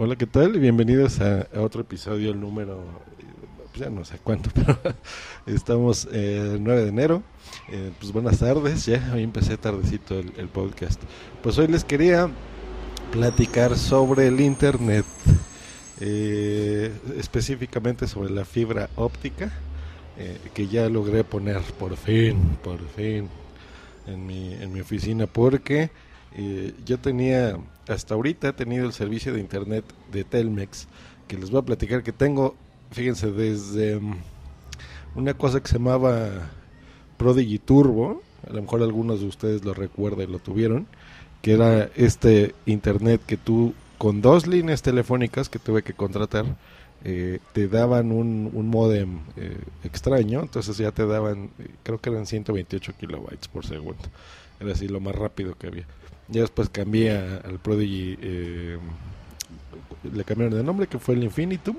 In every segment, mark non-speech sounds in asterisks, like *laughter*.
Hola, ¿qué tal? Bienvenidos a, otro episodio, el número, pues ya no sé cuánto, *laughs* pero estamos eh, el 9 de enero. Eh, pues buenas tardes, ya hoy empecé tardecito el, podcast. Pues hoy les quería platicar sobre el Internet, eh, específicamente sobre la fibra óptica, que ya logré poner por fin, por fin, en mi, en mi oficina, porque yo tenía hasta ahorita he tenido el servicio de internet de Telmex, que les voy a platicar que tengo, fíjense, desde mm, una cosa que se llamaba Prodigy Turbo, a lo mejor algunos de ustedes lo recuerdan y lo tuvieron, que era este internet que tú con dos líneas telefónicas que tuve que contratar, eh, te daban un, un modem eh, extraño, entonces ya te daban, creo que eran 128 kilobytes por segundo, era así lo más rápido que había. Ya después cambié al Prodigy, eh, le cambiaron de nombre, que fue el Infinitum.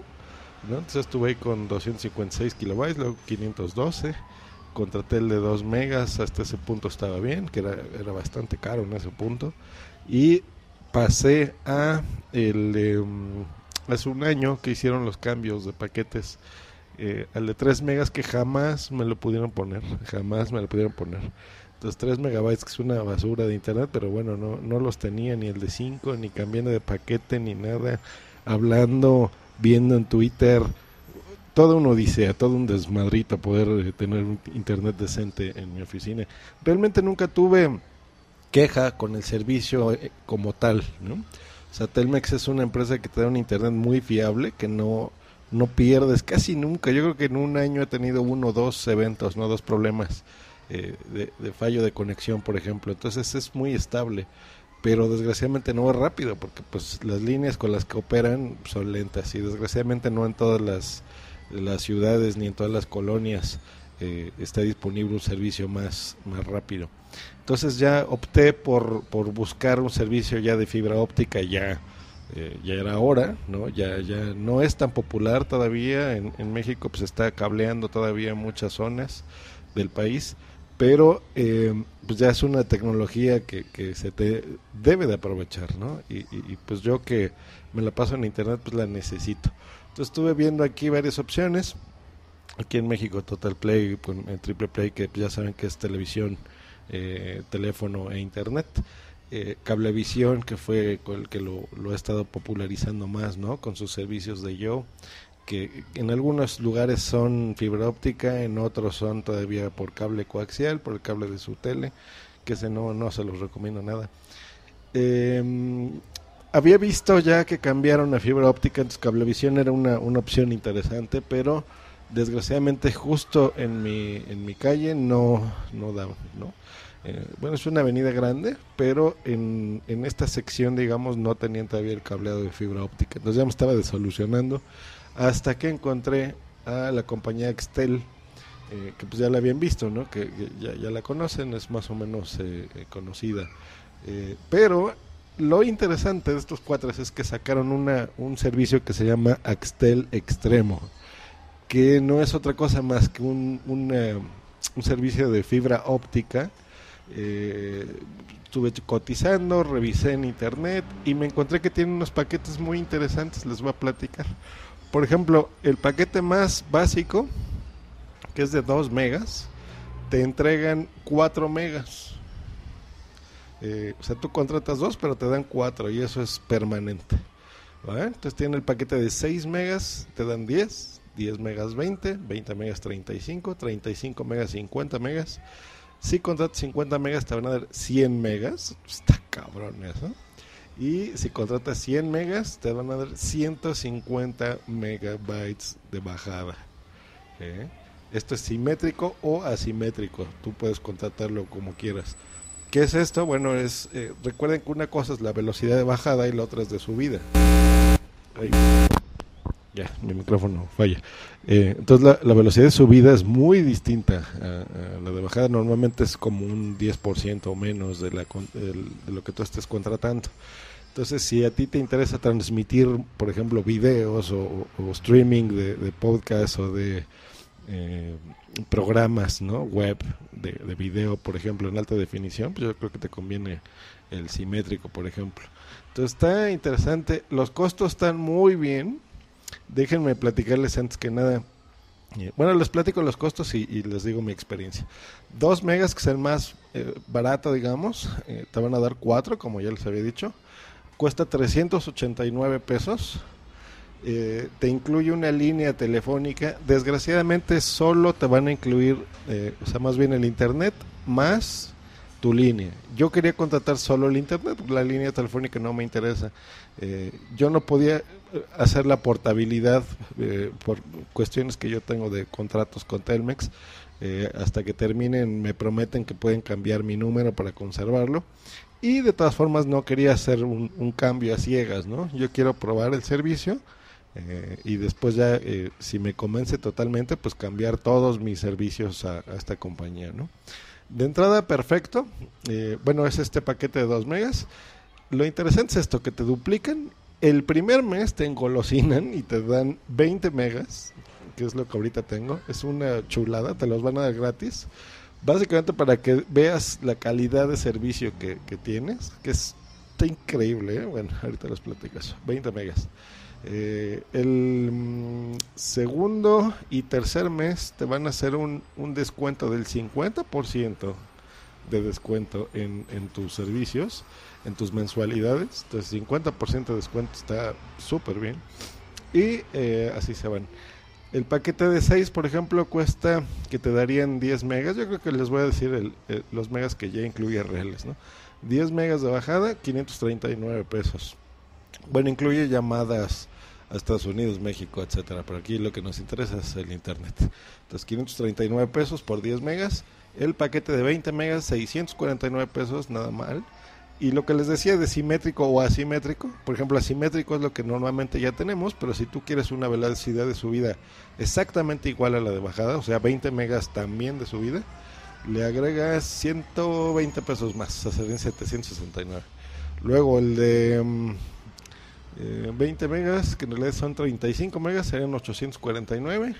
Entonces estuve ahí con 256 kilobytes, luego 512. Contraté el de 2 megas, hasta ese punto estaba bien, que era, bastante caro en ese punto. Y pasé a el em, hace un año que hicieron los cambios de paquetes eh, al de 3 megas que jamás me lo pudieron poner, jamás me lo pudieron poner los 3 megabytes, que es una basura de internet, pero bueno, no, no los tenía ni el de 5, ni cambiando de paquete, ni nada, hablando, viendo en Twitter, todo un odisea, todo un desmadrito poder eh, tener un internet decente en mi oficina. Realmente nunca tuve queja con el servicio eh, como tal, ¿no? O sea, Telmex es una empresa que te da un internet muy fiable, que no, no pierdes casi nunca. Yo creo que en un año he tenido uno o dos eventos, no dos problemas eh, de, fallo de conexión, por ejemplo. Entonces es muy estable, pero desgraciadamente no es rápido porque pues las líneas con las que operan son lentas y desgraciadamente no en todas las, las ciudades ni en todas las colonias eh, está disponible un servicio más, más rápido. Entonces ya opté por, por buscar un servicio ya de fibra óptica ya. Eh, ya era hora, ¿no? Ya, ya no es tan popular todavía. En, en México pues está cableando todavía muchas zonas del país, pero eh, pues ya es una tecnología que, que, se te debe de aprovechar, ¿no? Y, pues yo que me la paso en internet, pues la necesito. Entonces estuve viendo aquí varias opciones. Aquí en México Total Play, en Triple Play, que ya saben que es televisión, eh, teléfono e internet. Eh, Cablevisión, que fue el que lo ha estado popularizando más, ¿no? Con sus servicios de Yo que en algunos lugares son fibra óptica, en otros son todavía por cable coaxial, por el cable de su tele, que ese no, no se los recomiendo nada. Em, había visto ya que cambiaron a fibra óptica, entonces Cablevisión era una, una opción interesante, pero desgraciadamente justo en mi, en mi calle no, no daban, ¿no? Eh, bueno, es una avenida grande, pero en, en esta sección, digamos, no tenían todavía el cableado de fibra óptica. Entonces ya me estaba desolucionando hasta que encontré a la compañía Excel, eh, que pues ya la habían visto, ¿no? Que, ya, la conocen, es más o menos eh, eh, conocida. pero lo interesante de estos cuatro es que sacaron una, un servicio que se llama Axtel Extremo, que no es otra cosa más que un, un servicio de fibra óptica. estuve cotizando, revisé en internet y me encontré que tiene unos paquetes muy interesantes, les voy a platicar. Por ejemplo, el paquete más básico, que es de 2 megas, te entregan 4 megas. Eh, o sea, tú contratas 2, pero te dan 4 y eso es permanente. Entonces tiene el paquete de 6 megas, te dan 10, 10 megas 20, 20 megas 35, 35 megas 50 megas. Si contratas 50 megas te van a dar 100 megas. Está cabrón eso. Y si contratas 100 megas, te van a dar 150 megabytes de bajada. ¿eh? Esto es simétrico o asimétrico. Tú puedes contratarlo como quieras. ¿Qué es esto? Bueno, es eh, recuerden que una cosa es la velocidad de bajada y la otra es de subida. Ya, mi micrófono falla. Eh, entonces la, velocidad de subida es muy distinta a, la de bajada. Normalmente es como un 10% o menos de, la, de lo que tú estés contratando. Entonces, si a ti te interesa transmitir, por ejemplo, videos o, streaming de, de podcast o de eh, programas ¿no? web de, video, por ejemplo, en alta definición, pues yo creo que te conviene el simétrico, por ejemplo. Entonces está interesante, los costos están muy bien. Déjenme platicarles antes que nada. Eh, bueno, les platico los costos y, les digo mi experiencia. 2 megas, que es el más eh, barato, digamos, eh, te van a dar 4, como ya les había dicho. Cuesta 389 pesos. te incluye una línea telefónica. Desgraciadamente solo te van a incluir, o sea, más bien el internet más tu línea. Yo quería contratar solo el internet, la línea telefónica no me interesa. Eh, yo no podía eh, hacer la portabilidad eh, por cuestiones que yo tengo de contratos con Telmex. hasta que terminen me prometen que pueden cambiar mi número para conservarlo. Y de todas formas no quería hacer un, cambio a ciegas, ¿no? Yo quiero probar el servicio. y después ya si me convence totalmente pues cambiar todos mis servicios a, a esta compañía no de entrada, perfecto. Eh, bueno, es este paquete de 2 megas. Lo interesante es esto, que te duplican. El primer mes te engolosinan y te dan 20 megas, que es lo que ahorita tengo. Es una chulada, te los van a dar gratis. Básicamente para que veas la calidad de servicio que, que tienes, que es, increíble. ¿eh? Bueno, *laughs* ahorita les platico eso. 20 megas. Eh, el mm, segundo y tercer mes te van a hacer un, un descuento del 50% de descuento en, en, tus servicios, en tus mensualidades. Entonces 50% de descuento está súper bien. Y eh, así se van. El paquete de 6, por ejemplo, cuesta que te darían 10 megas. Yo creo que les voy a decir el, los megas que ya incluye reales. ¿no? 10 megas de bajada, 539 pesos. Bueno, incluye llamadas a Estados Unidos, México, etcétera. Pero aquí lo que nos interesa es el internet. Entonces, 539 pesos por 10 megas. El paquete de 20 megas, 649 pesos, nada mal. Y lo que les decía de simétrico o asimétrico, por ejemplo, asimétrico es lo que normalmente ya tenemos, pero si tú quieres una velocidad de subida exactamente igual a la de bajada, o sea, 20 megas también de subida, le agregas 120 pesos más, o serían 769. Luego el de mm, 20 eh, megas, que en realidad son 35 megas, serían 849.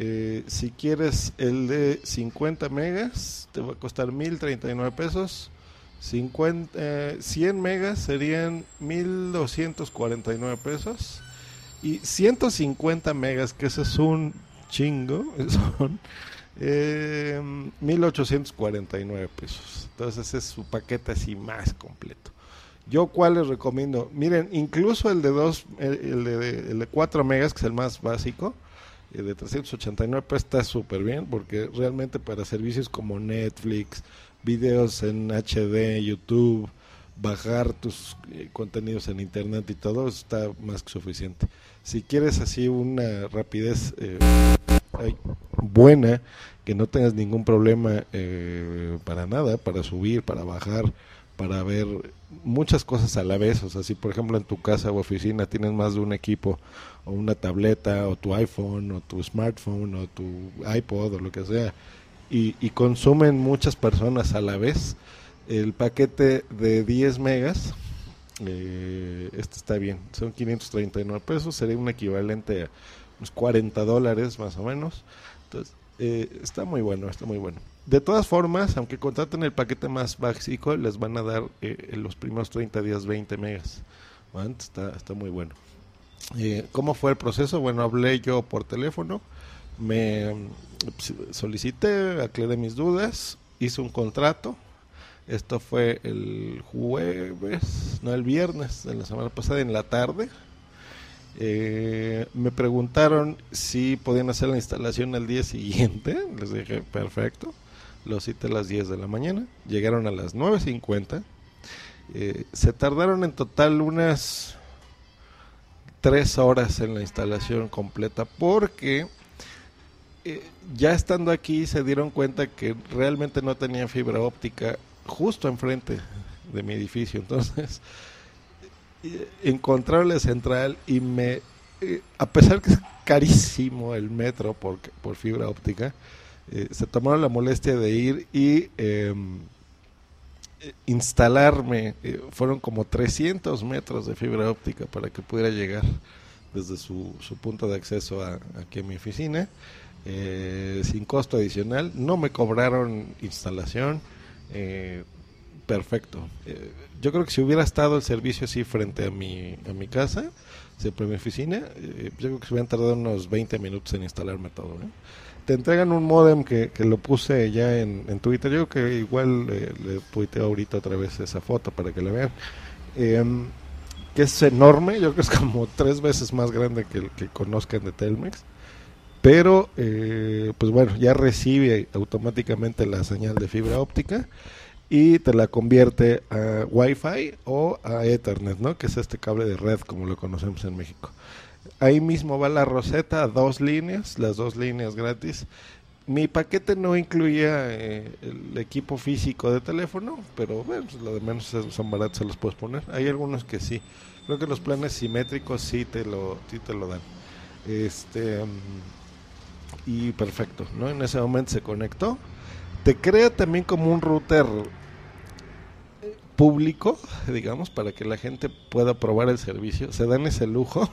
Eh, si quieres el de 50 megas, te va a costar 1039 pesos. 50, 100 eh, megas serían 1249 pesos. Y 150 megas, que ese es un chingo, *laughs* son 1849 pesos. Entonces ese es su paquete así más completo. Yo cuál les recomiendo. Miren, incluso el de dos, el, de, el de 4 megas, que es el más básico, el de 389 pues está súper bien, porque realmente para servicios como Netflix, videos en HD, YouTube, bajar tus eh, contenidos en internet y todo, está más que suficiente. Si quieres así una rapidez eh, buena, que no tengas ningún problema eh, para nada, para subir, para bajar, para ver muchas cosas a la vez. O sea, si por ejemplo en tu casa o oficina tienes más de un equipo, o una tableta, o tu iPhone, o tu smartphone, o tu iPod, o lo que sea, y, consumen muchas personas a la vez, el paquete de 10 megas, eh, este está bien, son 539 pesos, sería un equivalente a unos 40 dólares más o menos. Entonces, eh, está muy bueno, está muy bueno. De todas formas, aunque contraten el paquete más básico, les van a dar eh, en los primeros 30 días 20 megas. está, está muy bueno. Eh, ¿Cómo fue el proceso? Bueno, hablé yo por teléfono, me solicité, aclaré mis dudas, hice un contrato. Esto fue el jueves, no el viernes de la semana pasada en la tarde. Eh, me preguntaron si podían hacer la instalación al día siguiente. *laughs* Les dije, perfecto. Los cité a las 10 de la mañana, llegaron a las 9.50. Eh, se tardaron en total unas 3 horas en la instalación completa porque eh, ya estando aquí se dieron cuenta que realmente no tenía fibra óptica justo enfrente de mi edificio. Entonces *laughs* eh, encontraron la central y me, a pesar que es carísimo el metro por, por fibra óptica, eh, se tomaron la molestia de ir y em, instalarme. Eh, fueron como 300 metros de fibra óptica para que pudiera llegar desde su, su punto de acceso aquí a mi oficina. Eh, sin costo adicional. No me cobraron instalación. perfecto. Eh, yo creo que si hubiera estado el servicio así frente a mi, a mi casa, siempre mi oficina, eh, yo creo que se hubieran tardado unos 20 minutos en instalarme todo. ¿eh? Te entregan un modem que, que lo puse ya en, en Twitter. Yo creo que igual le tuiteo ahorita otra vez esa foto para que la vean. Em, que es enorme, yo creo que es como tres veces más grande que el que conozcan de Telmex pero eh, pues bueno, ya recibe automáticamente la señal de fibra óptica y te la convierte a Wi-Fi o a Ethernet, ¿no? Que es este cable de red como lo conocemos en México. Ahí mismo va la roseta dos líneas, las dos líneas gratis. Mi paquete no incluía eh, el equipo físico de teléfono, pero bueno, pues, lo de menos son baratos, se los puedes poner. Hay algunos que sí. Creo que los planes simétricos sí te lo, sí te lo dan. Este. Mm, y perfecto, ¿no? En ese momento se conectó. Te crea también como un router público, *laughs* digamos, para que la gente pueda probar el servicio. Se dan ese lujo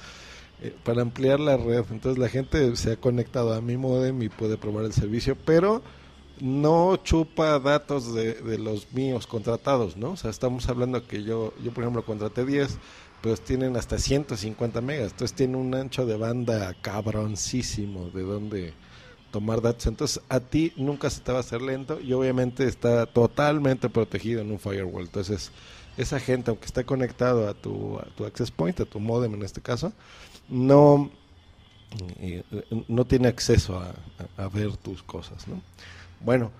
*laughs* eh, para ampliar la red. Entonces la gente se ha conectado a mi modem y puede probar el servicio, pero no chupa datos de, los míos contratados, ¿no? O sea, estamos hablando que yo, yo por ejemplo, contraté 10 pues tienen hasta 150 megas, entonces tiene un ancho de banda cabroncísimo de donde tomar datos, entonces a ti nunca se te va a hacer lento y obviamente está totalmente protegido en un firewall, entonces esa gente aunque esté conectado a tu, a tu access point, a tu modem en este caso, no, eh, no tiene acceso a, ver tus cosas, ¿no? Bueno,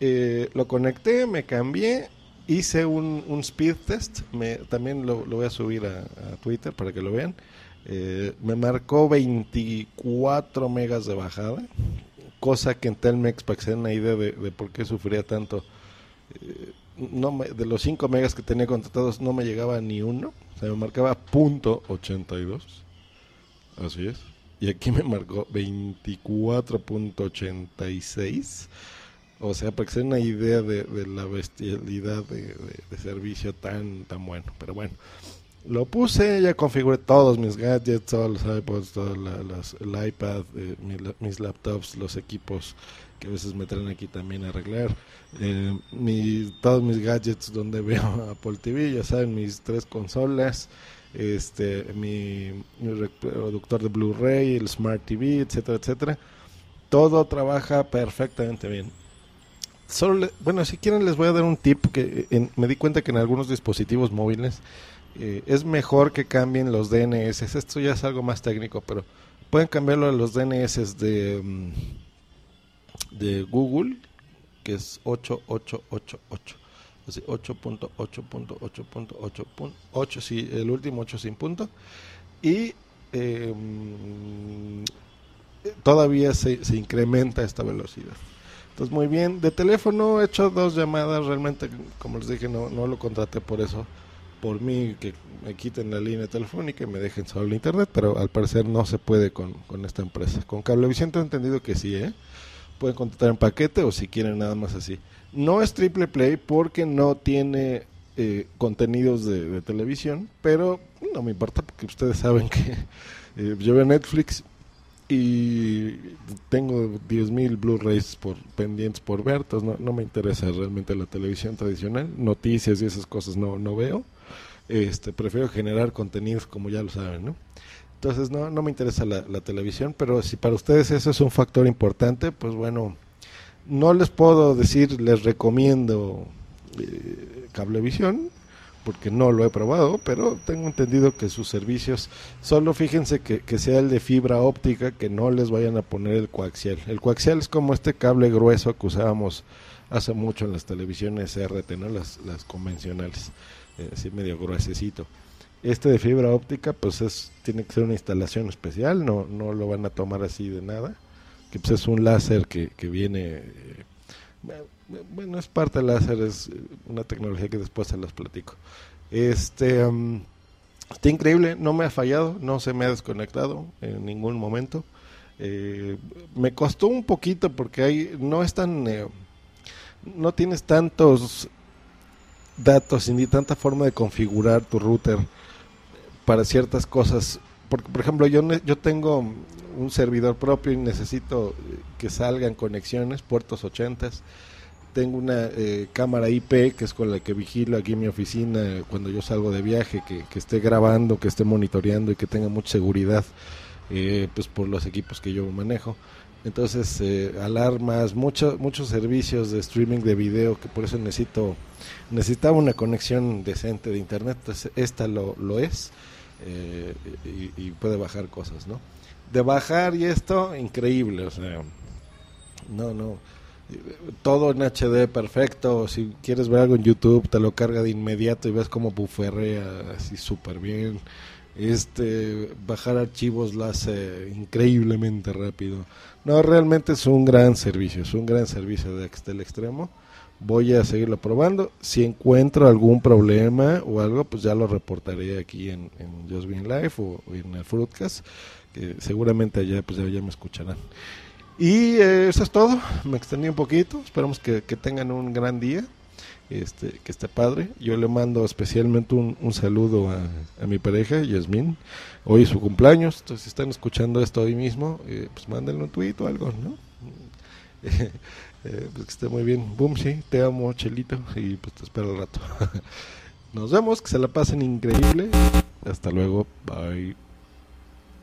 eh, lo conecté, me cambié hice un, speed test, me, también lo, voy a subir a, Twitter para que lo vean. Eh, me marcó 24 megas de bajada, cosa que en Telmex, para que se den una idea de, por qué sufría tanto, eh, no de los 5 megas que tenía contratados no me llegaba ni uno, o sea, me marcaba punto 82, así es, y aquí me marcó 24.86 o sea, para que se den una idea de, la bestialidad de, servicio tan, tan bueno. Pero bueno, lo puse, ya configuré todos mis gadgets, todos los iPods, todos el iPad, eh, mis, laptops, los equipos que a veces me traen aquí también a arreglar. Eh, todos mis gadgets donde veo *laughs* Apple TV, ya saben, mis tres consolas, este, mi, mi reproductor de Blu-ray, el Smart TV, etcétera, etcétera. Todo trabaja perfectamente bien solo bueno, si quieren les voy a dar un tip que me di cuenta que en algunos dispositivos móviles eh, es mejor que cambien los DNS. Esto ya es algo más técnico, pero pueden cambiarlo a los DNS de, mm, de Google, que es 8888. Así, 8.8.8.8.8, sí, el último 8 sin punto. Y mm, todavía se, se incrementa esta velocidad. Entonces, muy bien. De teléfono he hecho dos llamadas. Realmente, como les dije, no, no lo contraté por eso. Por mí, que me quiten la línea telefónica y me dejen solo el internet. Pero al parecer no se puede con, con esta empresa. Con Cablevisión tengo entendido que sí, ¿eh? Pueden contratar en paquete o si quieren nada más así. No es triple play porque no tiene eh, contenidos de, televisión. Pero no me importa porque ustedes saben que *laughs* eh, yo veo Netflix y tengo 10.000 Blu-rays por, pendientes por ver, entonces no, me interesa realmente la televisión tradicional, noticias y esas cosas no, no veo. Este, prefiero generar contenidos como ya lo saben, ¿no? Entonces no, no me interesa la, televisión, pero si para ustedes eso es un factor importante, pues bueno, no les puedo decir, les recomiendo eh, Cablevisión, porque no lo he probado, pero tengo entendido que sus servicios, solo fíjense que, que, sea el de fibra óptica, que no les vayan a poner el coaxial. El coaxial es como este cable grueso que usábamos hace mucho en las televisiones RT, ¿no? las, las convencionales, eh, así medio gruesecito. Este de fibra óptica, pues es, tiene que ser una instalación especial, no, no lo van a tomar así de nada, que pues es un láser que, que viene... Eh, bueno, es parte del láser, es una tecnología que después se las platico. Este, está increíble, no me ha fallado, no se me ha desconectado en ningún momento. Eh, me costó un poquito porque hay, no es tan, eh, no tienes tantos datos ni tanta forma de configurar tu router para ciertas cosas. Porque, por ejemplo, yo, yo tengo un servidor propio y necesito que salgan conexiones, puertos 80 tengo una eh, cámara IP que es con la que vigilo aquí mi oficina cuando yo salgo de viaje, que, que esté grabando, que esté monitoreando y que tenga mucha seguridad, eh, pues por los equipos que yo manejo. Entonces, eh, alarmas, muchos muchos servicios de streaming de video, que por eso necesito necesitaba una conexión decente de internet. Entonces, esta lo, lo es eh, y, puede bajar cosas, ¿no? De bajar y esto, increíble, o sea, no, no todo en HD perfecto. Si quieres ver algo en YouTube, te lo carga de inmediato y ves como buferrea así súper bien. Este, bajar archivos lo hace increíblemente rápido. No, realmente es un gran servicio, es un gran servicio de el extremo. Voy a seguirlo probando. Si encuentro algún problema o algo, pues ya lo reportaré aquí en, en Just Live o, en el Fruitcast. Que seguramente allá, pues ya me escucharán. Y eh, eso es todo. Me extendí un poquito. Esperamos que, tengan un gran día. Este, que esté padre. Yo le mando especialmente un, un saludo a, a, mi pareja, Yasmin. Hoy es su cumpleaños. Entonces, si están escuchando esto hoy mismo, eh, pues mándenle un tweet o algo, ¿no? *laughs* Eh, pues que esté muy bien. Boom, sí, te amo, Chelito. Y pues te espero al rato. *laughs* Nos vemos, que se la pasen increíble. Hasta luego. Bye.